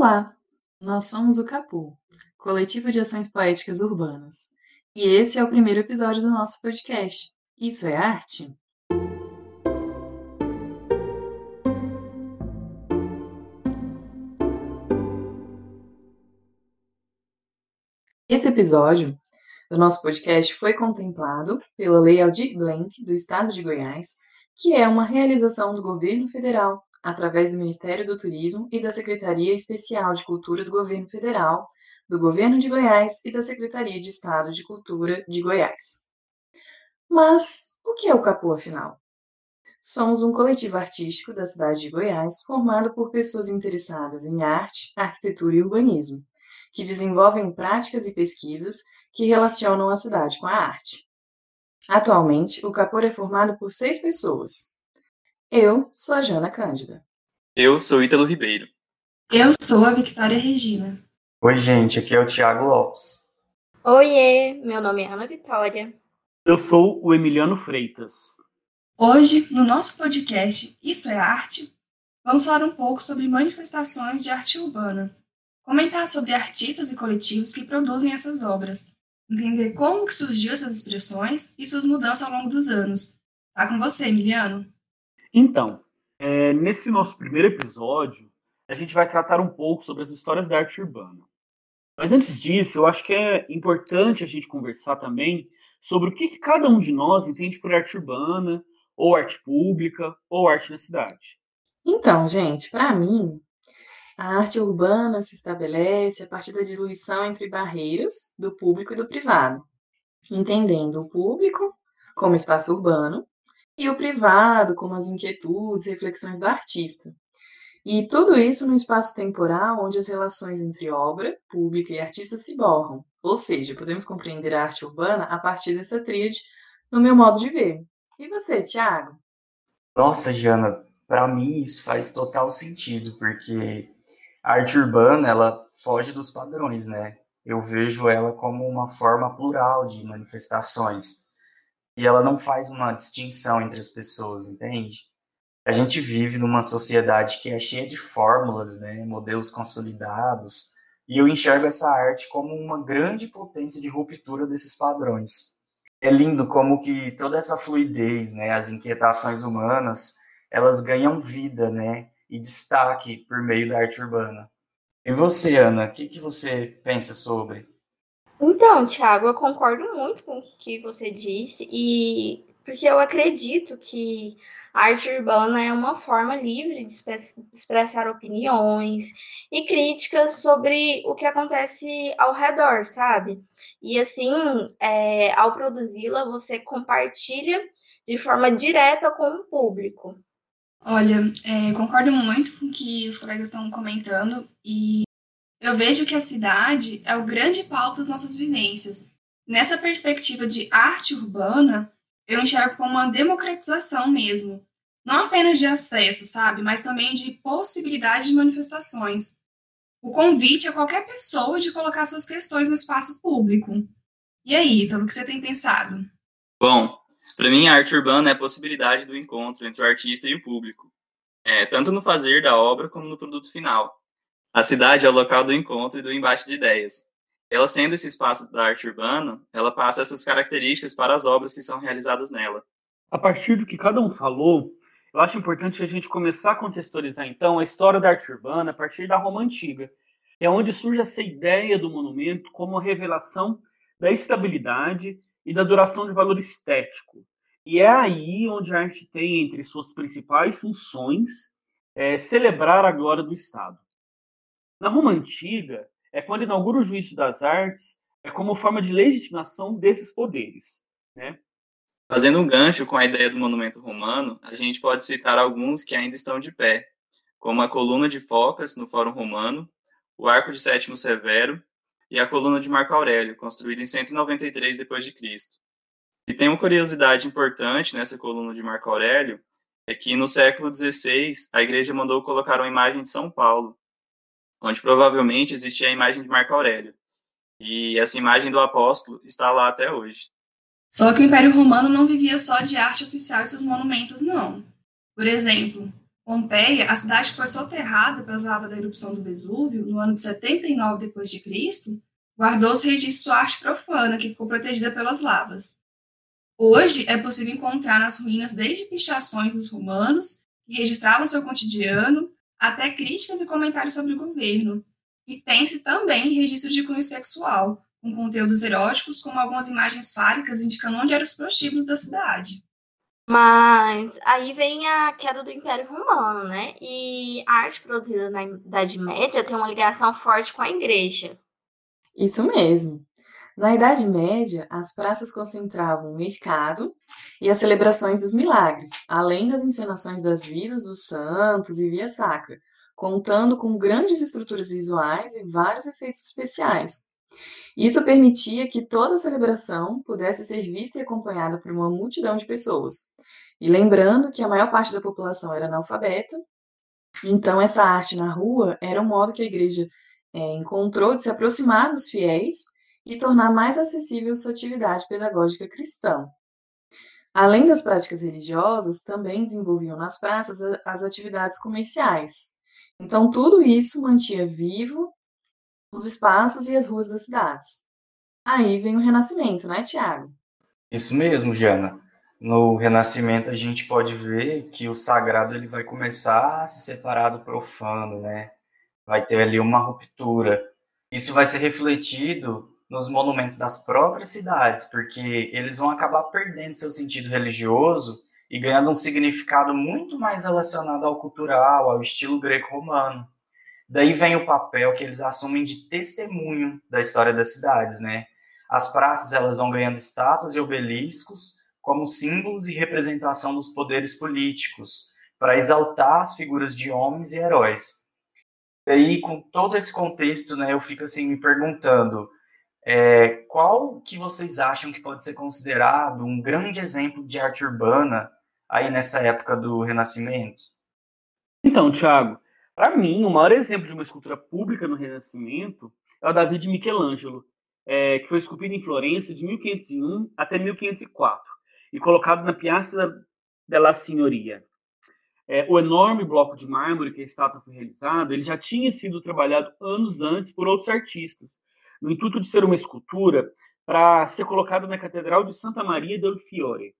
Olá, nós somos o Capu, Coletivo de Ações Poéticas Urbanas, e esse é o primeiro episódio do nosso podcast. Isso é arte? Esse episódio do nosso podcast foi contemplado pela Lei Aldir Blanc do Estado de Goiás, que é uma realização do governo federal através do Ministério do Turismo e da Secretaria Especial de Cultura do Governo Federal, do Governo de Goiás e da Secretaria de Estado de Cultura de Goiás. Mas o que é o Capu, afinal? Somos um coletivo artístico da cidade de Goiás formado por pessoas interessadas em arte, arquitetura e urbanismo, que desenvolvem práticas e pesquisas que relacionam a cidade com a arte. Atualmente, o Capor é formado por seis pessoas, eu sou a Jana Cândida. Eu sou Ítalo Ribeiro. Eu sou a Victoria Regina. Oi, gente, aqui é o Thiago Lopes. Oiê, meu nome é Ana Vitória. Eu sou o Emiliano Freitas. Hoje, no nosso podcast Isso é Arte, vamos falar um pouco sobre manifestações de arte urbana, comentar sobre artistas e coletivos que produzem essas obras, entender como que surgiu essas expressões e suas mudanças ao longo dos anos. Tá com você, Emiliano? Então, é, nesse nosso primeiro episódio, a gente vai tratar um pouco sobre as histórias da arte urbana. Mas antes disso, eu acho que é importante a gente conversar também sobre o que, que cada um de nós entende por arte urbana, ou arte pública, ou arte na cidade. Então, gente, para mim, a arte urbana se estabelece a partir da diluição entre barreiras do público e do privado, entendendo o público como espaço urbano e o privado, como as inquietudes, reflexões do artista. E tudo isso no espaço temporal onde as relações entre obra, pública e artista se borram. Ou seja, podemos compreender a arte urbana a partir dessa tríade no meu modo de ver. E você, Thiago? Nossa, Jana, para mim isso faz total sentido, porque a arte urbana, ela foge dos padrões, né? Eu vejo ela como uma forma plural de manifestações e ela não faz uma distinção entre as pessoas, entende? A gente vive numa sociedade que é cheia de fórmulas, né, modelos consolidados, e eu enxergo essa arte como uma grande potência de ruptura desses padrões. É lindo como que toda essa fluidez, né, as inquietações humanas, elas ganham vida, né, e destaque por meio da arte urbana. E você, Ana, o que, que você pensa sobre? Então, Thiago, eu concordo muito com o que você disse, e porque eu acredito que a arte urbana é uma forma livre de expressar opiniões e críticas sobre o que acontece ao redor, sabe? E assim, é, ao produzi-la, você compartilha de forma direta com o público. Olha, é, concordo muito com o que os colegas estão comentando e eu vejo que a cidade é o grande palco das nossas vivências. Nessa perspectiva de arte urbana, eu enxergo como uma democratização mesmo. Não apenas de acesso, sabe? Mas também de possibilidade de manifestações. O convite a qualquer pessoa de colocar suas questões no espaço público. E aí, então, o que você tem pensado? Bom, para mim a arte urbana é a possibilidade do encontro entre o artista e o público. É, tanto no fazer da obra como no produto final. A cidade é o local do encontro e do embate de ideias. Ela sendo esse espaço da arte urbana, ela passa essas características para as obras que são realizadas nela. A partir do que cada um falou, eu acho importante a gente começar a contextualizar então a história da arte urbana a partir da Roma Antiga, é onde surge essa ideia do monumento como revelação da estabilidade e da duração de valor estético. E é aí onde a arte tem entre suas principais funções é, celebrar a glória do Estado. Na Roma Antiga, é quando inaugura o juízo das artes é como forma de legitimação desses poderes. Né? Fazendo um gancho com a ideia do monumento romano, a gente pode citar alguns que ainda estão de pé, como a coluna de Focas, no Fórum Romano, o Arco de Sétimo Severo e a coluna de Marco Aurélio, construída em 193 d.C. E tem uma curiosidade importante nessa coluna de Marco Aurélio, é que no século XVI a igreja mandou colocar uma imagem de São Paulo, onde provavelmente existia a imagem de Marco Aurélio. E essa imagem do apóstolo está lá até hoje. Só que o Império Romano não vivia só de arte oficial e seus monumentos, não. Por exemplo, Pompeia, a cidade que foi soterrada pelas lavas da erupção do Vesúvio no ano de 79 d.C., guardou os registros de sua arte profana, que ficou protegida pelas lavas. Hoje é possível encontrar nas ruínas desde pichações dos romanos, que registravam seu cotidiano, até críticas e comentários sobre o governo. E tem-se também registros de cunho sexual, com conteúdos eróticos, como algumas imagens fálicas indicando onde eram os prostíbulos da cidade. Mas aí vem a queda do Império Romano, né? E a arte produzida na Idade Média tem uma ligação forte com a igreja. Isso mesmo. Na Idade Média, as praças concentravam o mercado e as celebrações dos milagres, além das encenações das vidas dos santos e via sacra, contando com grandes estruturas visuais e vários efeitos especiais. Isso permitia que toda a celebração pudesse ser vista e acompanhada por uma multidão de pessoas, e lembrando que a maior parte da população era analfabeta, então essa arte na rua era um modo que a igreja é, encontrou de se aproximar dos fiéis e tornar mais acessível sua atividade pedagógica cristã. Além das práticas religiosas, também desenvolviam nas praças as atividades comerciais. Então, tudo isso mantinha vivo os espaços e as ruas das cidades. Aí vem o Renascimento, né, Tiago? Isso mesmo, Jana no Renascimento a gente pode ver que o sagrado ele vai começar a se separar do profano, né? Vai ter ali uma ruptura. Isso vai ser refletido nos monumentos das próprias cidades, porque eles vão acabar perdendo seu sentido religioso e ganhando um significado muito mais relacionado ao cultural, ao estilo greco-romano. Daí vem o papel que eles assumem de testemunho da história das cidades, né? As praças elas vão ganhando estátuas e obeliscos como símbolos e representação dos poderes políticos, para exaltar as figuras de homens e heróis. E aí, com todo esse contexto, né, eu fico assim me perguntando é, qual que vocês acham que pode ser considerado um grande exemplo de arte urbana aí nessa época do Renascimento? Então, Thiago, para mim, o maior exemplo de uma escultura pública no Renascimento é o Davi de Michelangelo, é, que foi esculpido em Florença de 1501 até 1504 e colocado na Piazza della Signoria. É, o enorme bloco de mármore que a estátua foi realizada, ele já tinha sido trabalhado anos antes por outros artistas, no intuito de ser uma escultura para ser colocado na Catedral de Santa Maria del Fiore.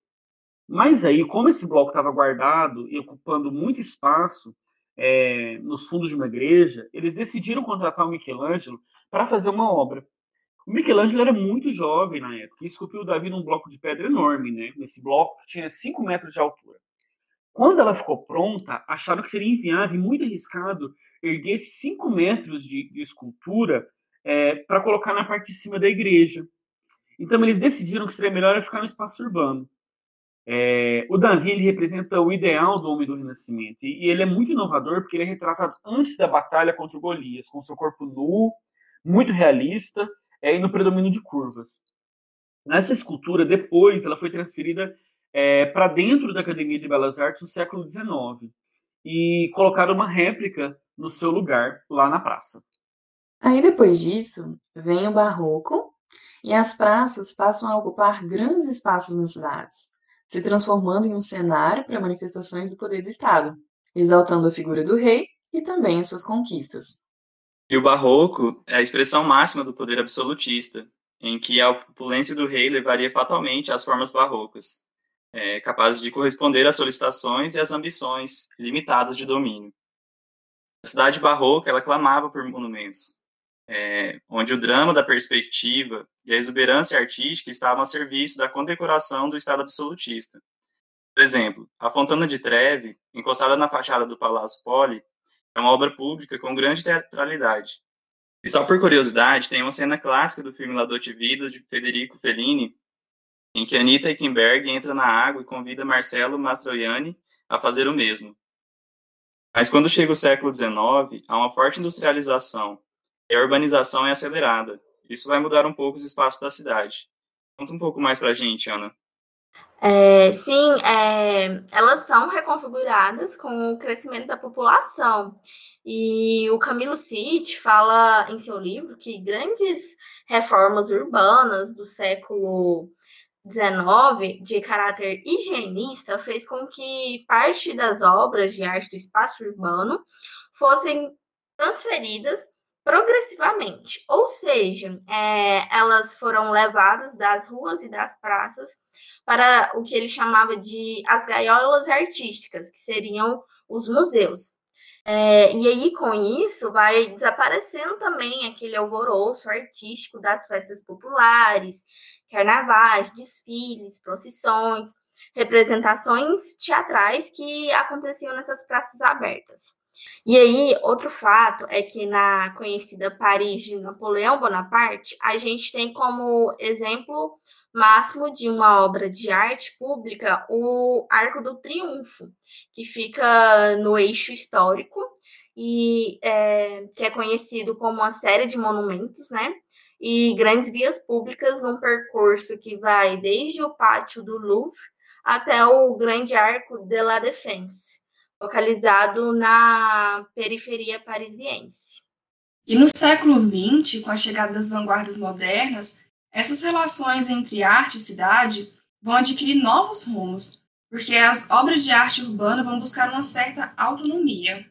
Mas aí, como esse bloco estava guardado e ocupando muito espaço é, nos fundos de uma igreja, eles decidiram contratar o Michelangelo para fazer uma obra. O Michelangelo era muito jovem na época e esculpiu Davi num bloco de pedra enorme, né? Nesse bloco tinha 5 metros de altura. Quando ela ficou pronta, acharam que seria inviável e muito arriscado erguer esses 5 metros de, de escultura é, para colocar na parte de cima da igreja. Então eles decidiram que seria melhor ficar no espaço urbano. É, o Davi ele representa o ideal do homem do Renascimento e, ele é muito inovador porque ele é retratado antes da batalha contra o Golias, com seu corpo nu, muito realista é, e no predomínio de curvas. Nessa escultura, depois, ela foi transferida é, para dentro da Academia de Belas Artes no século XIX e colocaram uma réplica no seu lugar, lá na praça. Aí, depois disso, vem o Barroco e as praças passam a ocupar grandes espaços nas cidades, se transformando em um cenário para manifestações do poder do Estado, exaltando a figura do rei e também as suas conquistas. E o barroco é a expressão máxima do poder absolutista, em que a opulência do rei levaria fatalmente às formas barrocas, é, capazes de corresponder às solicitações e às ambições limitadas de domínio. A cidade barroca ela clamava por monumentos, é, onde o drama da perspectiva e a exuberância artística estavam a serviço da condecoração do Estado absolutista. Por exemplo, a Fontana de Treve, encostada na fachada do Palácio Poli, é uma obra pública com grande teatralidade. E só por curiosidade, tem uma cena clássica do filme La Dolce Vita, de Federico Fellini, em que Anita Eichenberg entra na água e convida Marcelo Mastroianni a fazer o mesmo. Mas quando chega o século XIX, há uma forte industrialização e a urbanização é acelerada. Isso vai mudar um pouco os espaços da cidade. Conta um pouco mais para a gente, Ana. É, sim, é, elas são reconfiguradas com o crescimento da população. E o Camilo City fala em seu livro que grandes reformas urbanas do século XIX, de caráter higienista, fez com que parte das obras de arte do espaço urbano fossem transferidas progressivamente, ou seja, é, elas foram levadas das ruas e das praças para o que ele chamava de as gaiolas artísticas, que seriam os museus. É, e aí, com isso, vai desaparecendo também aquele alvoroço artístico das festas populares, carnavais, desfiles, procissões, representações teatrais que aconteciam nessas praças abertas. E aí, outro fato é que na conhecida Paris de Napoleão Bonaparte, a gente tem como exemplo máximo de uma obra de arte pública o Arco do Triunfo, que fica no eixo histórico e é, que é conhecido como uma série de monumentos, né? E grandes vias públicas num percurso que vai desde o pátio do Louvre até o Grande Arco de la Défense, localizado na periferia parisiense. E no século XX, com a chegada das vanguardas modernas, essas relações entre arte e cidade vão adquirir novos rumos, porque as obras de arte urbana vão buscar uma certa autonomia.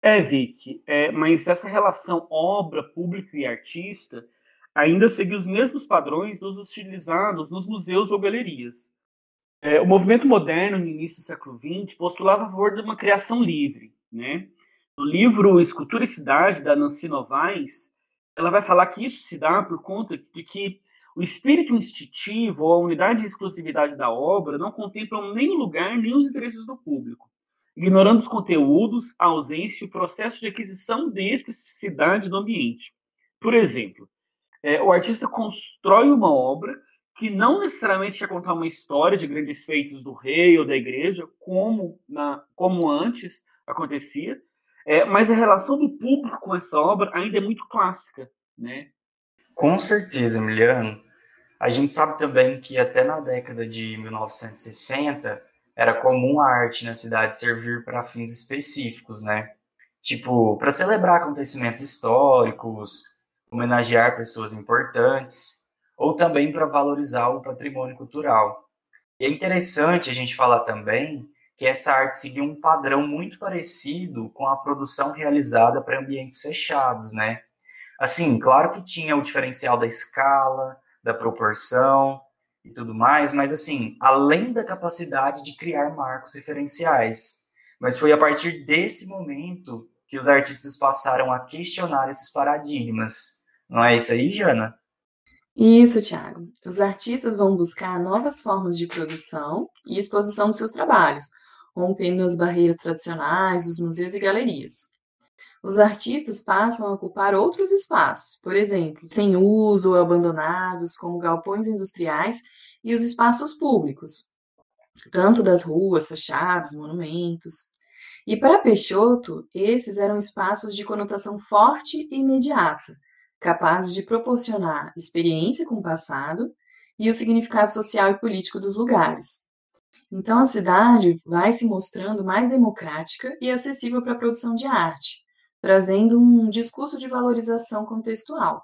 É, Vicky, é, mas essa relação obra, público e artista ainda segue os mesmos padrões dos utilizados nos museus ou galerias. É, o movimento moderno, no início do século XX, postulava a favor de uma criação livre. Né? No livro Escultura e Cidade, da Nancy Novaes, ela vai falar que isso se dá por conta de que o espírito instintivo ou a unidade e exclusividade da obra não contemplam nem o lugar nem os interesses do público, ignorando os conteúdos, a ausência e o processo de aquisição de especificidade do ambiente. Por exemplo, é, o artista constrói uma obra que não necessariamente quer contar uma história de grandes feitos do rei ou da igreja, como, na, como antes acontecia, é, mas a relação do público com essa obra ainda é muito clássica, né? Com certeza, Emiliano. A gente sabe também que até na década de 1960 era comum a arte na cidade servir para fins específicos, né? Tipo, para celebrar acontecimentos históricos, homenagear pessoas importantes, ou também para valorizar o patrimônio cultural. E é interessante a gente falar também que essa arte seguiu um padrão muito parecido com a produção realizada para ambientes fechados, né? Assim, claro que tinha o diferencial da escala, da proporção e tudo mais, mas assim, além da capacidade de criar marcos referenciais. Mas foi a partir desse momento que os artistas passaram a questionar esses paradigmas. Não é isso aí, Jana? Isso, Thiago. Os artistas vão buscar novas formas de produção e exposição dos seus trabalhos, rompendo as barreiras tradicionais dos museus e galerias. Os artistas passam a ocupar outros espaços, por exemplo, sem uso ou abandonados, como galpões industriais e os espaços públicos, tanto das ruas, fachadas, monumentos. E para Peixoto, esses eram espaços de conotação forte e imediata, capazes de proporcionar experiência com o passado e o significado social e político dos lugares. Então, a cidade vai se mostrando mais democrática e acessível para a produção de arte, trazendo um discurso de valorização contextual.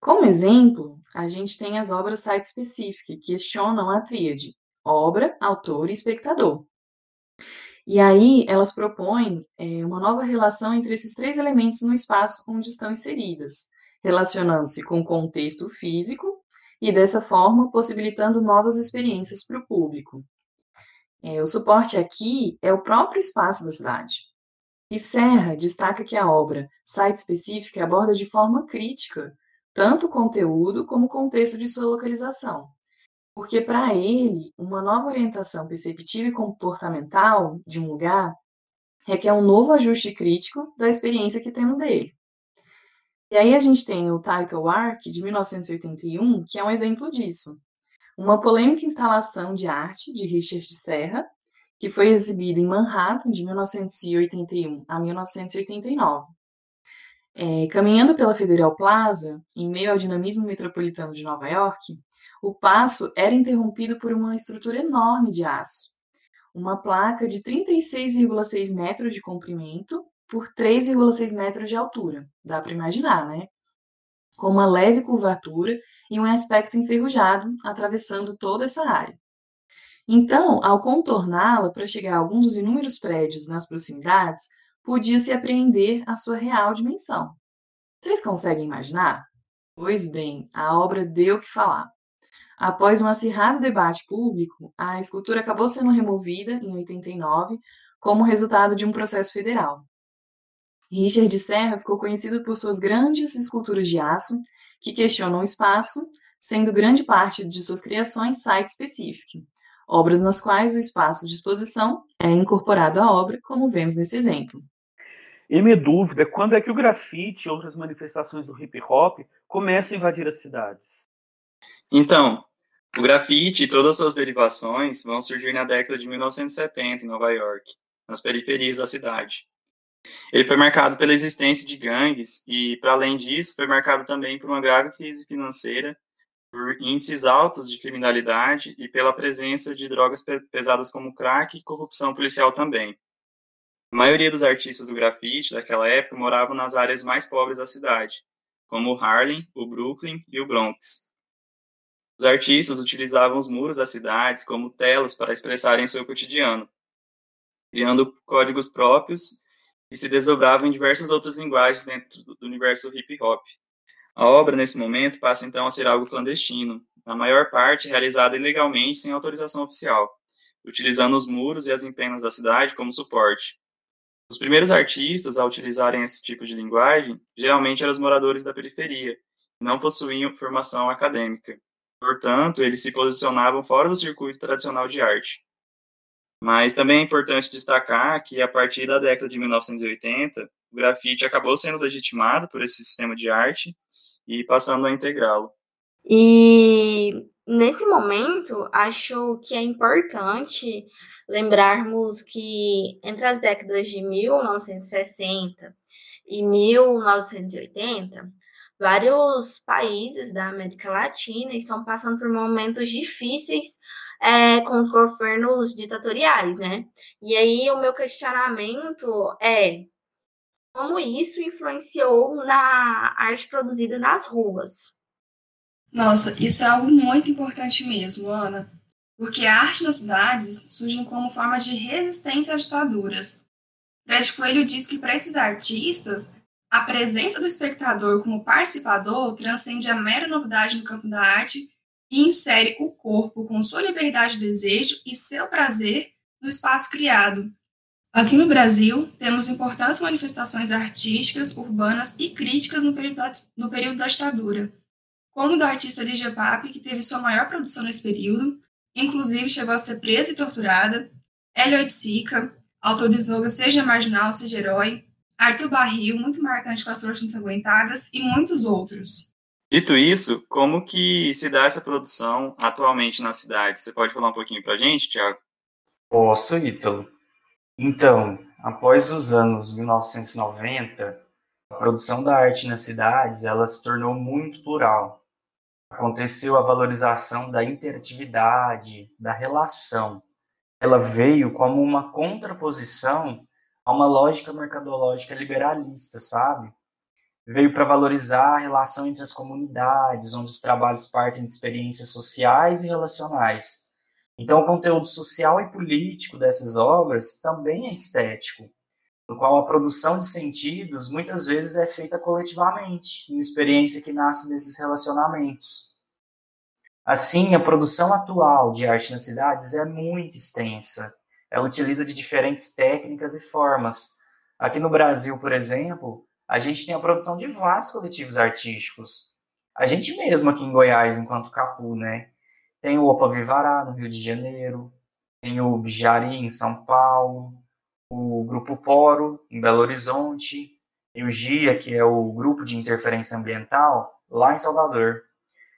Como exemplo, a gente tem as obras site-specific, que questionam a tríade obra, autor e espectador. E aí elas propõem é, uma nova relação entre esses três elementos no espaço onde estão inseridas, relacionando-se com o contexto físico e, dessa forma, possibilitando novas experiências para o público. É, o suporte aqui é o próprio espaço da cidade. E Serra destaca que a obra Site Específica aborda de forma crítica tanto o conteúdo como o contexto de sua localização, porque para ele, uma nova orientação perceptiva e comportamental de um lugar requer um novo ajuste crítico da experiência que temos dele. E aí a gente tem o Title Arc de 1981, que é um exemplo disso uma polêmica instalação de arte de Richard Serra, que foi exibida em Manhattan de 1981 a 1989. É, caminhando pela Federal Plaza, em meio ao dinamismo metropolitano de Nova York, o passo era interrompido por uma estrutura enorme de aço, uma placa de 36,6 metros de comprimento por 3,6 metros de altura. Dá para imaginar, né? com uma leve curvatura e um aspecto enferrujado atravessando toda essa área. Então, ao contorná-la para chegar a algum dos inúmeros prédios nas proximidades, podia-se apreender a sua real dimensão. Vocês conseguem imaginar? Pois bem, a obra deu o que falar. Após um acirrado debate público, a escultura acabou sendo removida em 89 como resultado de um processo federal. Richard Serra ficou conhecido por suas grandes esculturas de aço que questionam o espaço, sendo grande parte de suas criações site específico, obras nas quais o espaço de exposição é incorporado à obra, como vemos nesse exemplo. E minha dúvida é quando é que o grafite e outras manifestações do hip hop começam a invadir as cidades? Então, o grafite e todas as suas derivações vão surgir na década de 1970 em Nova York, nas periferias da cidade. Ele foi marcado pela existência de gangues e, para além disso, foi marcado também por uma grave crise financeira, por índices altos de criminalidade e pela presença de drogas pesadas como crack e corrupção policial também. A maioria dos artistas do grafite daquela época moravam nas áreas mais pobres da cidade, como o Harlem, o Brooklyn e o Bronx. Os artistas utilizavam os muros das cidades como telas para expressarem seu cotidiano, criando códigos próprios e se desdobravam em diversas outras linguagens dentro do universo hip hop. A obra, nesse momento, passa então a ser algo clandestino, na maior parte realizada ilegalmente sem autorização oficial, utilizando os muros e as empenas da cidade como suporte. Os primeiros artistas a utilizarem esse tipo de linguagem geralmente eram os moradores da periferia, e não possuíam formação acadêmica. Portanto, eles se posicionavam fora do circuito tradicional de arte. Mas também é importante destacar que, a partir da década de 1980, o grafite acabou sendo legitimado por esse sistema de arte e passando a integrá-lo. E nesse momento, acho que é importante lembrarmos que entre as décadas de 1960 e 1980, vários países da América Latina estão passando por momentos difíceis é, com os governos ditatoriais, né? E aí o meu questionamento é como isso influenciou na arte produzida nas ruas. Nossa, isso é algo muito importante mesmo, Ana, porque a arte nas cidades surge como forma de resistência às ditaduras. Fred Coelho diz que para esses artistas, a presença do espectador como participador transcende a mera novidade no campo da arte e insere o corpo com sua liberdade de desejo e seu prazer no espaço criado. Aqui no Brasil, temos importantes manifestações artísticas, urbanas e críticas no período da, no período da ditadura, como da artista Lígia Pape, que teve sua maior produção nesse período, inclusive chegou a ser presa e torturada, Elliot Sica, autor do slogan Seja Marginal, Seja Herói, Arthur Barril, muito marcante com as trouxas ensanguentadas, e muitos outros. Dito isso, como que se dá essa produção atualmente na cidade? Você pode falar um pouquinho para a gente, Tiago? Posso, Ítalo. Então, após os anos 1990, a produção da arte nas cidades ela se tornou muito plural. Aconteceu a valorização da interatividade, da relação. Ela veio como uma contraposição a uma lógica mercadológica liberalista, sabe? Veio para valorizar a relação entre as comunidades, onde os trabalhos partem de experiências sociais e relacionais. Então, o conteúdo social e político dessas obras também é estético, no qual a produção de sentidos muitas vezes é feita coletivamente, uma experiência que nasce desses relacionamentos. Assim, a produção atual de arte nas cidades é muito extensa. Ela utiliza de diferentes técnicas e formas. Aqui no Brasil, por exemplo, a gente tem a produção de vários coletivos artísticos. A gente mesmo aqui em Goiás, enquanto Capu, né? Tem o Opa Vivará, no Rio de Janeiro, tem o Bijari, em São Paulo, o Grupo Poro, em Belo Horizonte, e o GIA, que é o Grupo de Interferência Ambiental, lá em Salvador.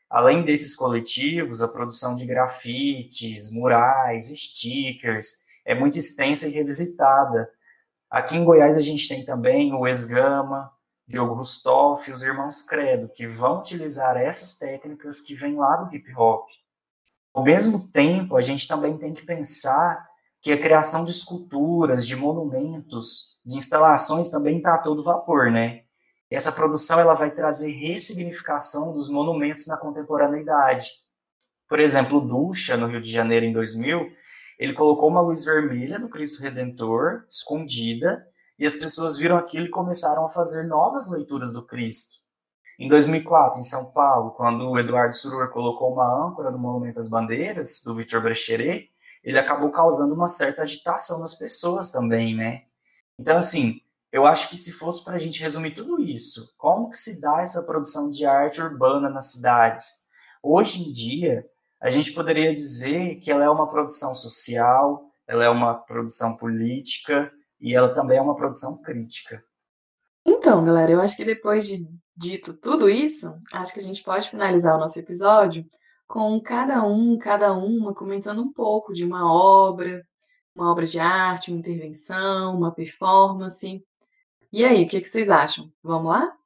Além desses coletivos, a produção de grafites, murais, stickers é muito extensa e revisitada, Aqui em Goiás a gente tem também o Esgama, Diogo Rustoff e os Irmãos Credo, que vão utilizar essas técnicas que vêm lá do hip hop. Ao mesmo tempo, a gente também tem que pensar que a criação de esculturas, de monumentos, de instalações também está a todo vapor, né? essa produção ela vai trazer ressignificação dos monumentos na contemporaneidade. Por exemplo, Ducha, no Rio de Janeiro, em 2000, ele colocou uma luz vermelha no Cristo Redentor, escondida, e as pessoas viram aquilo e começaram a fazer novas leituras do Cristo. Em 2004, em São Paulo, quando o Eduardo Surur colocou uma âncora no Monumento às Bandeiras, do Victor Brecheret, ele acabou causando uma certa agitação nas pessoas também, né? Então, assim, eu acho que se fosse para a gente resumir tudo isso, como que se dá essa produção de arte urbana nas cidades? Hoje em dia, a gente poderia dizer que ela é uma produção social, ela é uma produção política e ela também é uma produção crítica. Então, galera, eu acho que depois de dito tudo isso, acho que a gente pode finalizar o nosso episódio com cada um, cada uma comentando um pouco de uma obra, uma obra de arte, uma intervenção, uma performance. E aí, o que, que vocês acham? Vamos lá?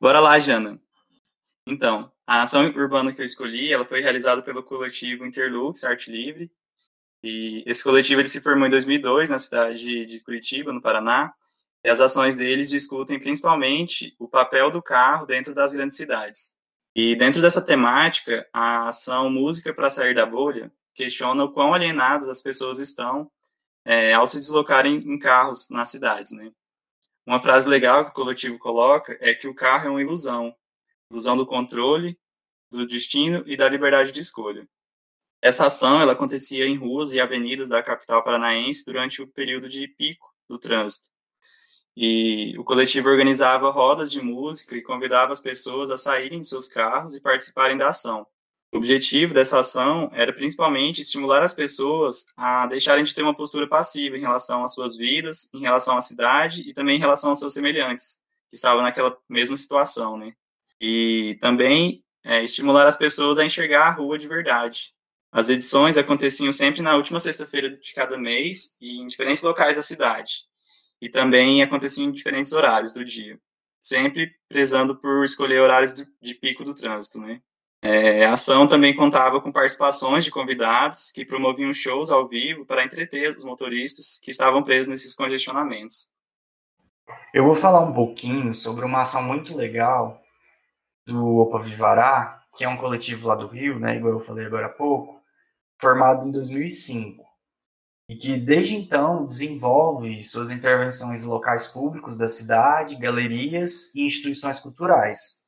Bora lá, Jana. Então, a ação urbana que eu escolhi, ela foi realizada pelo coletivo Interlux Arte Livre. E esse coletivo ele se formou em 2002 na cidade de Curitiba, no Paraná. E as ações deles discutem principalmente o papel do carro dentro das grandes cidades. E dentro dessa temática, a ação Música para Sair da Bolha questiona o quão alienadas as pessoas estão é, ao se deslocarem em carros nas cidades, né? Uma frase legal que o coletivo coloca é que o carro é uma ilusão, ilusão do controle, do destino e da liberdade de escolha. Essa ação ela acontecia em ruas e avenidas da capital paranaense durante o período de pico do trânsito. E o coletivo organizava rodas de música e convidava as pessoas a saírem de seus carros e participarem da ação. O objetivo dessa ação era principalmente estimular as pessoas a deixarem de ter uma postura passiva em relação às suas vidas, em relação à cidade e também em relação aos seus semelhantes, que estavam naquela mesma situação, né? E também é, estimular as pessoas a enxergar a rua de verdade. As edições aconteciam sempre na última sexta-feira de cada mês e em diferentes locais da cidade e também acontecia em diferentes horários do dia, sempre prezando por escolher horários de pico do trânsito, né? É, a ação também contava com participações de convidados que promoviam shows ao vivo para entreter os motoristas que estavam presos nesses congestionamentos. Eu vou falar um pouquinho sobre uma ação muito legal do Opa Vivará, que é um coletivo lá do Rio, né, igual eu falei agora há pouco, formado em 2005 e que desde então desenvolve suas intervenções em locais públicos da cidade, galerias e instituições culturais.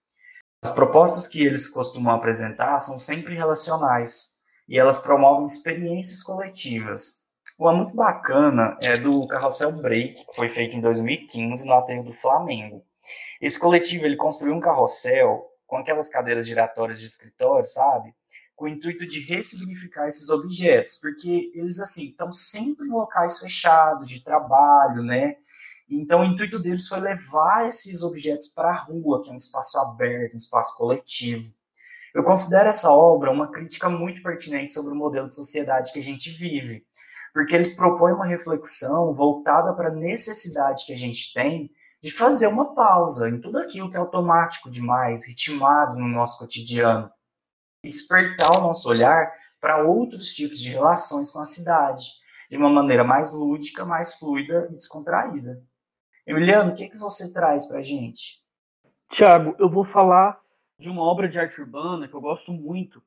As propostas que eles costumam apresentar são sempre relacionais e elas promovem experiências coletivas. Uma muito bacana é do Carrossel Break, que foi feito em 2015 no aterro do Flamengo. Esse coletivo ele construiu um carrossel com aquelas cadeiras giratórias de escritório, sabe? com o intuito de ressignificar esses objetos, porque eles assim estão sempre em locais fechados de trabalho, né? Então o intuito deles foi levar esses objetos para a rua, que é um espaço aberto, um espaço coletivo. Eu considero essa obra uma crítica muito pertinente sobre o modelo de sociedade que a gente vive, porque eles propõem uma reflexão voltada para a necessidade que a gente tem de fazer uma pausa em tudo aquilo que é automático demais, ritmado no nosso cotidiano despertar o nosso olhar para outros tipos de relações com a cidade, de uma maneira mais lúdica, mais fluida e descontraída. Emiliano, o que, que você traz para a gente? Tiago, eu vou falar de uma obra de arte urbana que eu gosto muito.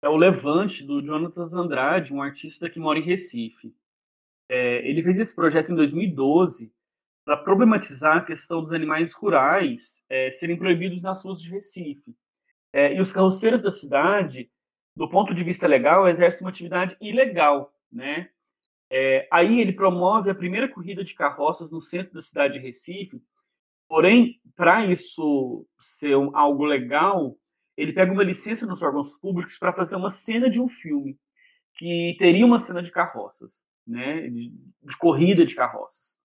É o Levante, do Jonathan Andrade, um artista que mora em Recife. É, ele fez esse projeto em 2012 para problematizar a questão dos animais rurais é, serem proibidos nas ruas de Recife. É, e os carroceiros da cidade, do ponto de vista legal, exercem uma atividade ilegal, né? É, aí ele promove a primeira corrida de carroças no centro da cidade de Recife. Porém, para isso ser um, algo legal, ele pega uma licença nos órgãos públicos para fazer uma cena de um filme que teria uma cena de carroças, né? De, de, corrida de carroças.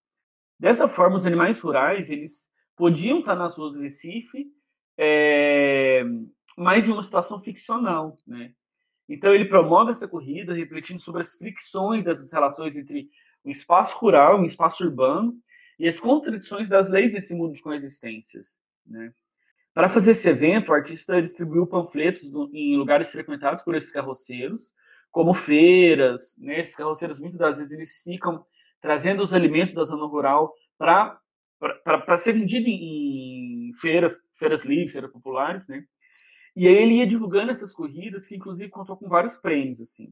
Dessa forma, os animais rurais eles podiam estar nas ruas do Recife é, mas em uma situação ficcional, né? Então ele promove essa corrida refletindo sobre as fricções dessas relações entre o espaço rural e o espaço urbano e as contradições das leis desse mundo de coexistências, né? Para fazer esse evento, o artista distribuiu panfletos em lugares frequentados por esses carroceiros, como feiras, né? Esses carroceiros muitas das vezes eles ficam trazendo os alimentos da zona rural para para ser vendido em feiras, feiras livres, feiras populares, né? E aí ele ia divulgando essas corridas, que inclusive contou com vários prêmios, assim.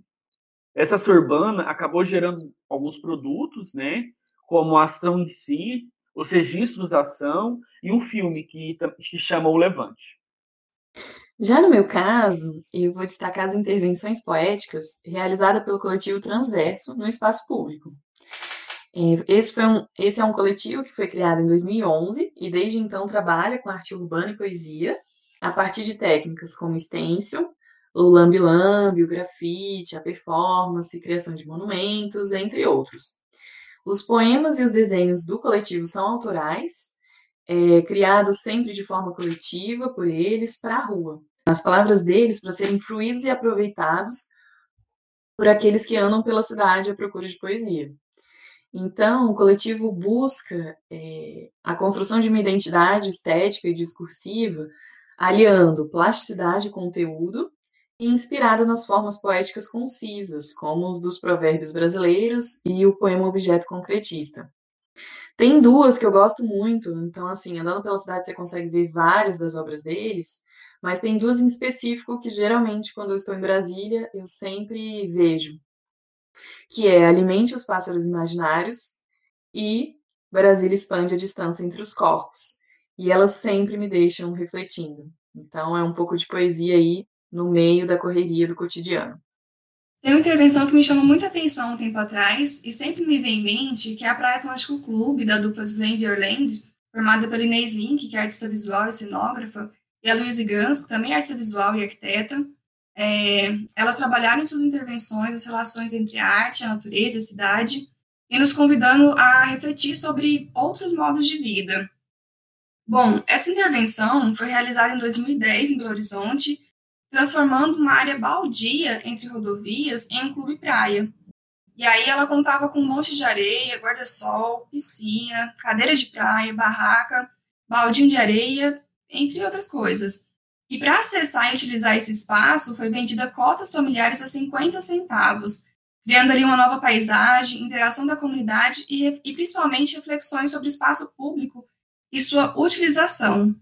Essa urbana acabou gerando alguns produtos, né? Como a ação em si, os registros da ação e um filme que, que chama O Levante. Já no meu caso, eu vou destacar as intervenções poéticas realizadas pelo coletivo Transverso no espaço público. É, esse, foi um, esse é um coletivo que foi criado em 2011 e desde então trabalha com arte urbana e poesia a partir de técnicas como stencil, o lambi-lambi, o grafite, a performance, criação de monumentos, entre outros. Os poemas e os desenhos do coletivo são autorais, é, criados sempre de forma coletiva por eles para a rua. As palavras deles para serem fluídos e aproveitados por aqueles que andam pela cidade à procura de poesia. Então, o coletivo busca é, a construção de uma identidade estética e discursiva, aliando plasticidade e conteúdo, e inspirada nas formas poéticas concisas, como os dos provérbios brasileiros e o poema objeto concretista. Tem duas que eu gosto muito, então, assim, andando pela cidade você consegue ver várias das obras deles, mas tem duas em específico que geralmente, quando eu estou em Brasília, eu sempre vejo, que é Alimente os Pássaros Imaginários e Brasília expande a distância entre os corpos. E elas sempre me deixam refletindo. Então é um pouco de poesia aí no meio da correria do cotidiano. Tem uma intervenção que me chamou muita atenção um tempo atrás e sempre me vem em mente, que é a Praia Atlântico Clube, da dupla Slend Orland, formada pela Inês Link, que é artista visual e cenógrafa, e a Luísa Gans, que também é artista visual e arquiteta. É, elas trabalharam em suas intervenções as relações entre a arte, a natureza e a cidade, e nos convidando a refletir sobre outros modos de vida. Bom, essa intervenção foi realizada em 2010 em Belo Horizonte transformando uma área baldia entre rodovias em um clube praia. E aí ela contava com um monte de areia, guarda-sol, piscina, cadeira de praia, barraca, baldinho de areia, entre outras coisas. E para acessar e utilizar esse espaço, foi vendida cotas familiares a 50 centavos, criando ali uma nova paisagem, interação da comunidade e, e principalmente reflexões sobre o espaço público e sua utilização.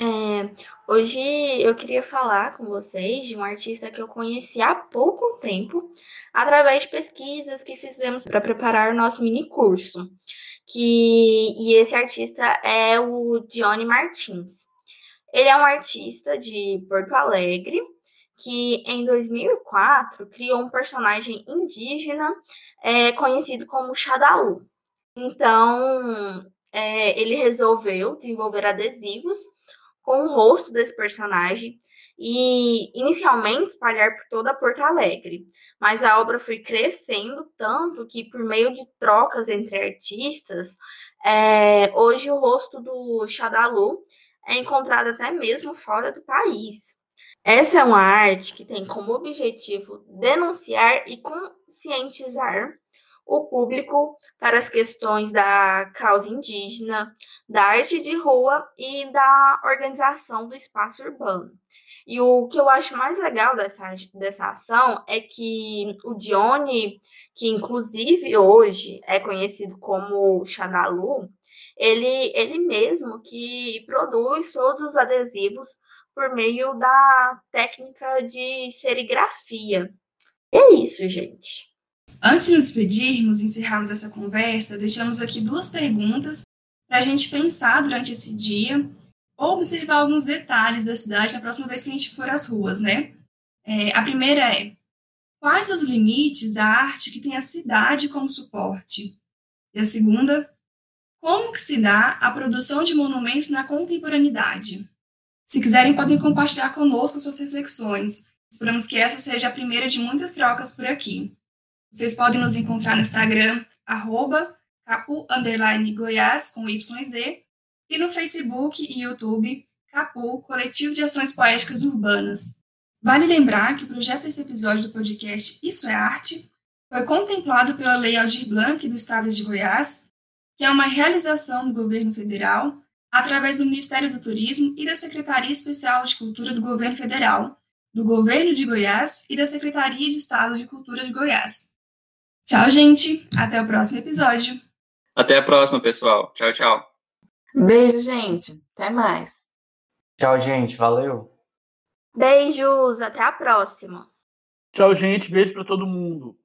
É, hoje eu queria falar com vocês de um artista que eu conheci há pouco tempo, através de pesquisas que fizemos para preparar o nosso mini curso. Que, e esse artista é o Johnny Martins. Ele é um artista de Porto Alegre que em 2004 criou um personagem indígena é, conhecido como Xadalu. Então, é, ele resolveu desenvolver adesivos com o rosto desse personagem e inicialmente espalhar por toda Porto Alegre. Mas a obra foi crescendo tanto que, por meio de trocas entre artistas, é, hoje o rosto do Xadalu é encontrado até mesmo fora do país. Essa é uma arte que tem como objetivo denunciar e conscientizar o público para as questões da causa indígena, da arte de rua e da organização do espaço urbano. E o que eu acho mais legal dessa, dessa ação é que o Dione, que inclusive hoje é conhecido como Xadalu, ele, ele mesmo que produz todos os adesivos por meio da técnica de serigrafia. É isso, gente. Antes de nos despedirmos encerrarmos essa conversa, deixamos aqui duas perguntas para a gente pensar durante esse dia ou observar alguns detalhes da cidade na próxima vez que a gente for às ruas, né? É, a primeira é: quais os limites da arte que tem a cidade como suporte? E a segunda, como que se dá a produção de monumentos na contemporaneidade? Se quiserem, podem compartilhar conosco suas reflexões. Esperamos que essa seja a primeira de muitas trocas por aqui. Vocês podem nos encontrar no Instagram, arroba capu, Goiás, com YZ, e no Facebook e YouTube, Capu, Coletivo de Ações Poéticas Urbanas. Vale lembrar que o projeto desse episódio do podcast Isso é Arte foi contemplado pela Lei Aldir Blanc do Estado de Goiás, que é uma realização do governo federal através do Ministério do Turismo e da Secretaria Especial de Cultura do Governo Federal, do Governo de Goiás e da Secretaria de Estado de Cultura de Goiás. Tchau, gente. Até o próximo episódio. Até a próxima, pessoal. Tchau, tchau. Beijo, gente. Até mais. Tchau, gente. Valeu. Beijos, até a próxima. Tchau, gente. Beijo para todo mundo.